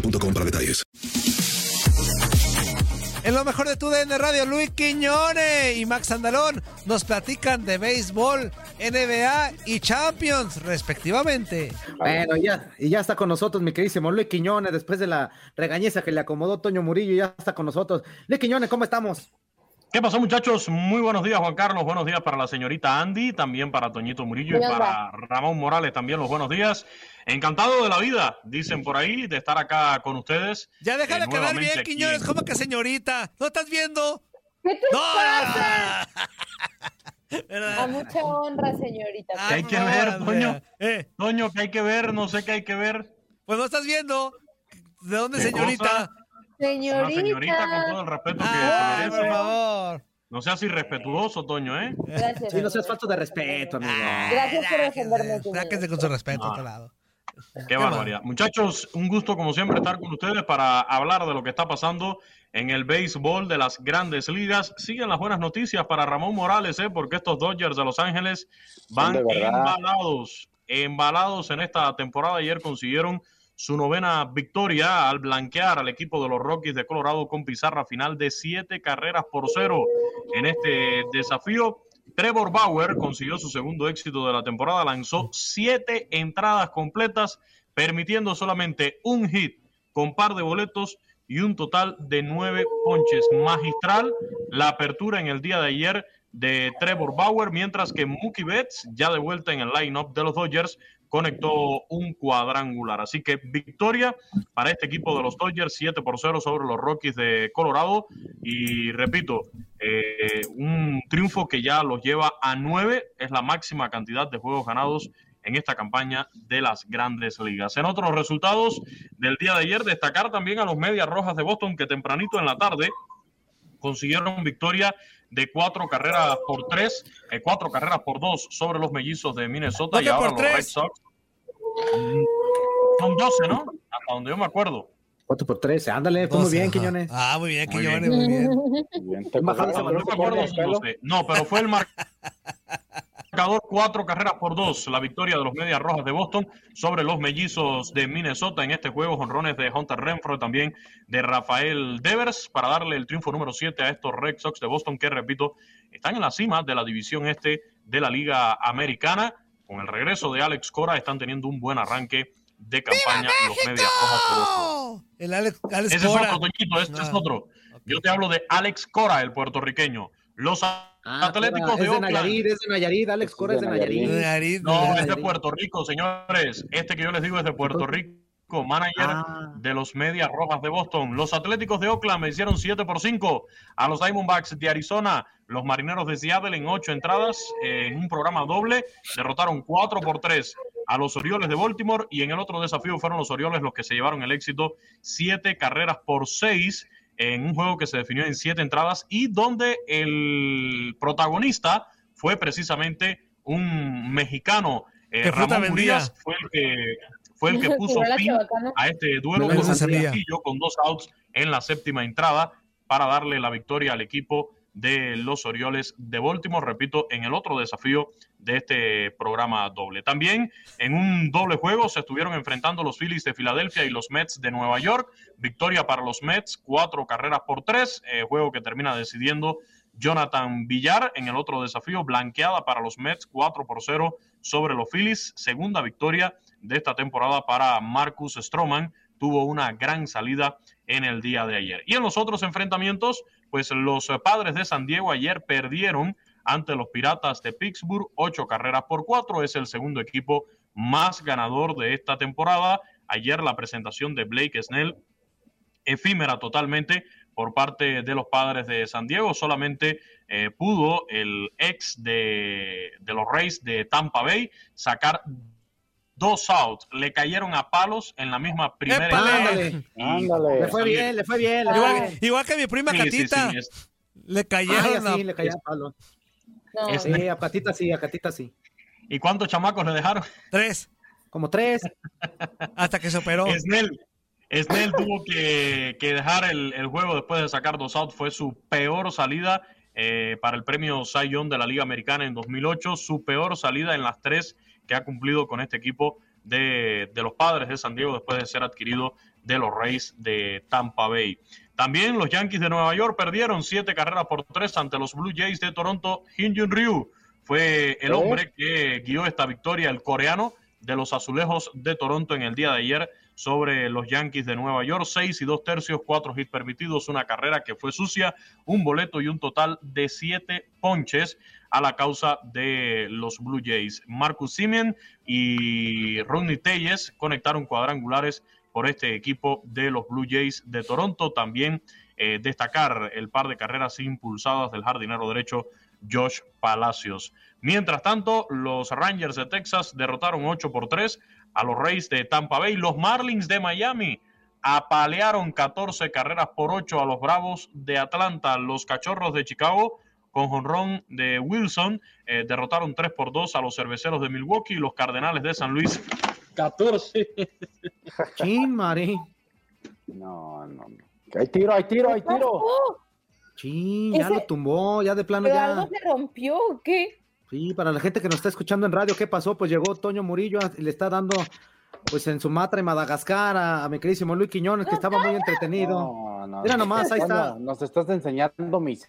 boostmobile.com para detalles. En lo mejor de tu DN Radio, Luis Quiñones y Max Andalón nos platican de béisbol, NBA y Champions, respectivamente. Bueno, ya, y ya está con nosotros mi queridísimo Luis Quiñones, después de la regañeza que le acomodó Toño Murillo, ya está con nosotros. Luis Quiñones, ¿cómo estamos? ¿Qué pasó, muchachos? Muy buenos días, Juan Carlos. Buenos días para la señorita Andy, también para Toñito Murillo y para Ramón Morales también los buenos días. Encantado de la vida, dicen por ahí, de estar acá con ustedes. Ya deja Eh, de quedar bien, Quiñones, en- ¿cómo que señorita? ¿No estás viendo? ¿Qué te No, pasa? A mucha honra, señorita. ¿Qué hay que ver. Toño? Eh, Toño, ¿qué hay que ver? No sé qué hay que ver. pues no estás viendo. ¿De dónde, ¿Qué señorita? cosa? Una Señorita. señorita con todo el respeto que Ay, se por merece. favor. No seas irrespetuoso, Toño, ¿eh? Gracias. Sí, no seas falta de respeto, amigo. Gracias por defenderme. Quiñones. Sáquense con su respeto a Ah. otro lado. Qué barbaridad. Muchachos, un gusto como siempre estar con ustedes para hablar de lo que está pasando en el béisbol de las grandes ligas. Siguen las buenas noticias para Ramón Morales, ¿eh? porque estos Dodgers de Los Ángeles van embalados, embalados en esta temporada. Ayer consiguieron su novena victoria al blanquear al equipo de los Rockies de Colorado con pizarra final de siete carreras por cero en este desafío. Trevor Bauer consiguió su segundo éxito de la temporada, lanzó siete entradas completas, permitiendo solamente un hit con par de boletos y un total de nueve ponches. Magistral la apertura en el día de ayer de Trevor Bauer, mientras que Mookie Betts, ya de vuelta en el lineup de los Dodgers, conectó un cuadrangular. Así que victoria para este equipo de los Dodgers, 7 por 0 sobre los Rockies de Colorado. Y repito, eh, un triunfo que ya los lleva a 9, es la máxima cantidad de juegos ganados en esta campaña de las grandes ligas. En otros resultados del día de ayer, destacar también a los Medias Rojas de Boston que tempranito en la tarde consiguieron victoria de cuatro carreras por tres, eh, cuatro carreras por dos sobre los mellizos de Minnesota ¿Por y ahora los Red? Sox. Son 12, ¿no? Hasta donde yo me acuerdo. 4 por 13, ándale, fue muy bien, Quiñones. Ah, muy bien, Muy Quiñones, muy bien. Bien, Hasta donde yo no me te acuerdo cortan son el pelo. 12. No, pero fue el marcador cuatro carreras por dos. La victoria de los Medias Rojas de Boston sobre los mellizos de Minnesota en este juego. Honrones de Hunter Renfro, también de Rafael Devers, para darle el triunfo número 7 a estos Red Sox de Boston, que repito, están en la cima de la división este de la Liga Americana. Con el regreso de Alex Cora, están teniendo un buen arranque de campaña los Medias Rojas de Boston. ¡Oh! El Alex, Alex Ese es Cora. otro, Toñito, este es Ah, otro. Yo te hablo de Alex Cora, el puertorriqueño. Los Ah, Atléticos es de de Oakland. Nayarit, es de Nayarit, Alex Cora es de Nayarit. Nayarit, No, es de. Puerto Rico, señores. Este que yo les digo es de Puerto Rico. manager Ah. de los Medias Rojas de Boston. Los Atléticos de Oakland me hicieron 7 por 5 a los Diamondbacks de Arizona. Los Marineros de Seattle en 8 entradas eh, en un programa doble derrotaron 4 por 3 a los Orioles de Baltimore y en el otro desafío fueron los Orioles los que se llevaron el éxito 7 carreras por 6 en un juego que se definió en 7 entradas y donde el protagonista fue precisamente un mexicano. eh, ¿Qué fruta Ramón? Urias fue el que fue el que puso fin a este duelo con con dos outs en la séptima entrada para darle la victoria al equipo de los Orioles de Baltimore, repito, en el otro desafío de este programa doble. También en un doble juego se estuvieron enfrentando los Phillies de Filadelfia y los Mets de Nueva York. Victoria para los Mets, cuatro carreras por tres, eh, juego que termina decidiendo Jonathan Villar en el otro desafío, blanqueada para los Mets, 4 por 0 sobre los Phillies. Segunda victoria de esta temporada para Marcus Stroman. Tuvo una gran salida en el día de ayer. Y en los otros enfrentamientos, pues los eh, padres de San Diego ayer perdieron ante los Piratas de Pittsburgh, ocho carreras por cuatro. Es el segundo equipo más ganador de esta temporada. Ayer la presentación de Blake Snell efímera totalmente por parte de los padres de San Diego. Solamente eh, pudo el ex de, de los Rays de Tampa Bay sacar dos outs. Le cayeron a palos en la misma primera. Ándale. Y- Ándale. Le fue bien, le fue bien. le Igual, que mi prima Sí, Catita. sí, es- Le Ay, cayeron así a- le caía a palo. No, Es- Sí, a Catita sí, a Catita sí. ¿Y cuántos chamacos le dejaron? tres Como tres. hasta que se operó. Snell, Snell tuvo que, que dejar el, el juego después de sacar dos outs. Fue su peor salida eh, para el premio Cy Young de la Liga Americana en 2008. Su peor salida en las tres que ha cumplido con este equipo de, de los padres de San Diego después de ser adquirido de los Rays de Tampa Bay. También los Yankees de Nueva York perdieron siete carreras por tres ante los Blue Jays de Toronto. Hyun Ryu fue el ¿Eh? hombre que guió esta victoria, el coreano de los Azulejos de Toronto en el día de ayer sobre los Yankees de Nueva York. Seis y dos tercios, cuatro hits permitidos, una carrera que fue sucia, un boleto y un total de siete ponches a la causa de los Blue Jays. Marcus Simeon y Rodney Telles conectaron cuadrangulares por este equipo de los Blue Jays de Toronto. También eh, destacar el par de carreras impulsadas del jardinero derecho Josh Palacios. Mientras tanto, los Rangers de Texas derrotaron 8 por 3 a los Rays de Tampa Bay. Los Marlins de Miami apalearon 14 carreras por 8 a los Bravos de Atlanta. Los Cachorros de Chicago con jonrón de Wilson eh, derrotaron 3 por 2 a los Cerveceros de Milwaukee y los Cardenales de San Luis 14 Chin, Mari. No, no, no. Hay tiro, hay tiro, hay ¿Qué tiro. Chin, ya Ese- lo tumbó, ya de plano ¿Pero ya. algo se rompió o qué? Sí, para la gente que nos está escuchando en radio, ¿qué pasó? Pues llegó Toño Murillo y le está dando, pues en Sumatra y Madagascar, a, a mi queridísimo Luis Quiñones, que estaba muy entretenido. No, no, Mira no. nomás, ahí está. Toño, Nos estás enseñando mis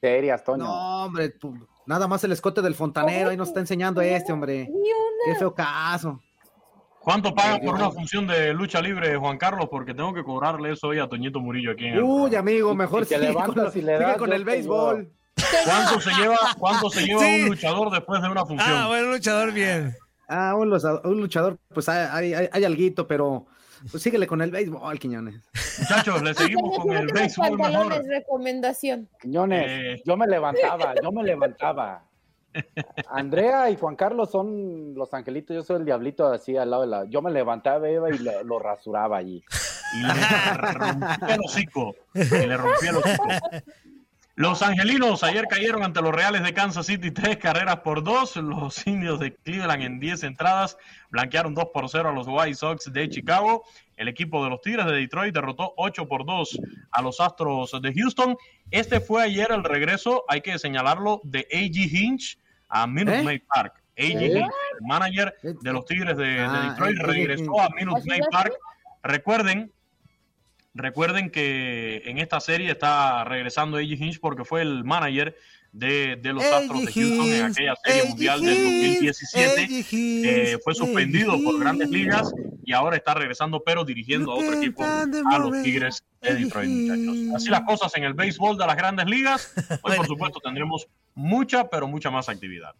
serias, Toño. No, hombre, nada más el escote del fontanero, ahí nos está enseñando este, hombre. Qué feo caso. ¿Cuánto pagan por una función de lucha libre, Juan Carlos? Porque tengo que cobrarle eso hoy a Toñito Murillo aquí en el Uy, amigo, mejor con, la- y le sigue das, con yo el te béisbol. ¿Cuánto se lleva, cuánto se lleva Sí. un luchador después de una función? Ah, bueno, luchador bien. Ah, un, lucha- un luchador, pues hay, hay, hay alguito, pero pues síguele con el béisbol, Quiñones. Muchachos, le seguimos con el béisbol mejor. recomendación. Quiñones, Eh. yo me levantaba, yo me levantaba. Andrea y Juan Carlos son los angelitos, yo soy el diablito así al lado de la. Yo me levantaba iba y lo, lo rasuraba allí. Y le rompí el hocico. Y le rompí el hocico. Los angelinos ayer cayeron ante los Reales de Kansas City tres carreras por dos. Los indios de Cleveland en 10 entradas blanquearon 2 por 0 a los White Sox de Chicago. El equipo de los Tigres de Detroit derrotó 8 por 2 a los Astros de Houston. Este fue ayer el regreso, hay que señalarlo, de A.G. Hinch a Minute ¿Eh? Maid Park. A.G. ¿Eh? Hinch, el manager de los Tigres de, de Ah, Detroit, regresó a Minute ¿Así Maid Park. Recuerden, recuerden que en esta serie está regresando A.G. Hinch porque fue el manager de, de los Astros de Houston en aquella serie mundial del 2017. Eh, fue suspendido por grandes ligas y ahora está regresando, pero dirigiendo a otro equipo, a los Tigres de Detroit, muchachos. Así las cosas en el béisbol de las grandes ligas. Hoy, por supuesto, tendremos mucha, pero mucha más actividad.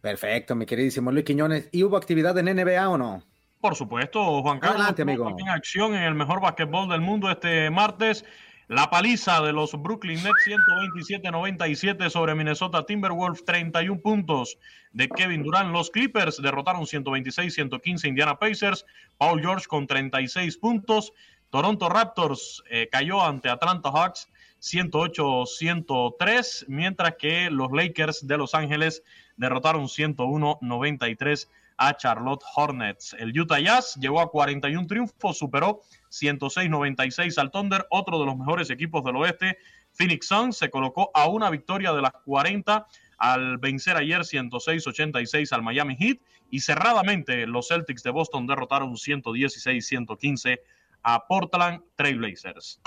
Perfecto, mi queridísimo Luis Quiñones. ¿Y hubo actividad en NBA o no? Por supuesto, Juan Carlos. Adelante, amigo. En acción en el mejor basquetbol del mundo este martes. La paliza de los Brooklyn Nets 127-97 sobre Minnesota Timberwolves, 31 puntos de Kevin Durant. Los Clippers derrotaron 126-115 Indiana Pacers. Paul George con 36 puntos. Toronto Raptors eh, cayó ante Atlanta Hawks 108-103, mientras que los Lakers de Los Ángeles derrotaron 101-93 a Charlotte Hornets. El Utah Jazz llegó a 41 triunfos, superó 106-96 al Thunder, otro de los mejores equipos del oeste. Phoenix Suns se colocó a una victoria de las 40 al vencer ayer 106-86 al Miami Heat y cerradamente los Celtics de Boston derrotaron 116-115 a Portland Trailblazers.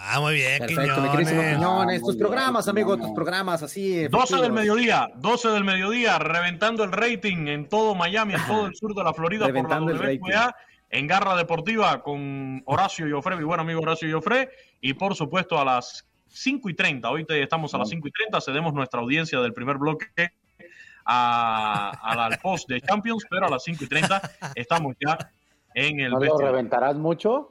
Ah, muy bien, Perfecto, mi querísimo Quiñones. Tus programas, amigo, tus programas así. 12 del efectivos. mediodía, 12 del mediodía, reventando el rating en todo Miami, en todo el sur de la Florida Reventando por el la rating. WQA, en Garra Deportiva con Horacio Joffre, mi buen amigo Horacio Joffre, y por supuesto a las 5 y 30, hoy te- estamos a las 5 y 30, cedemos nuestra audiencia del primer bloque a, a la- al post de Champions, pero a las 5 y 30 estamos ya en el ¿No lo reventarás mucho?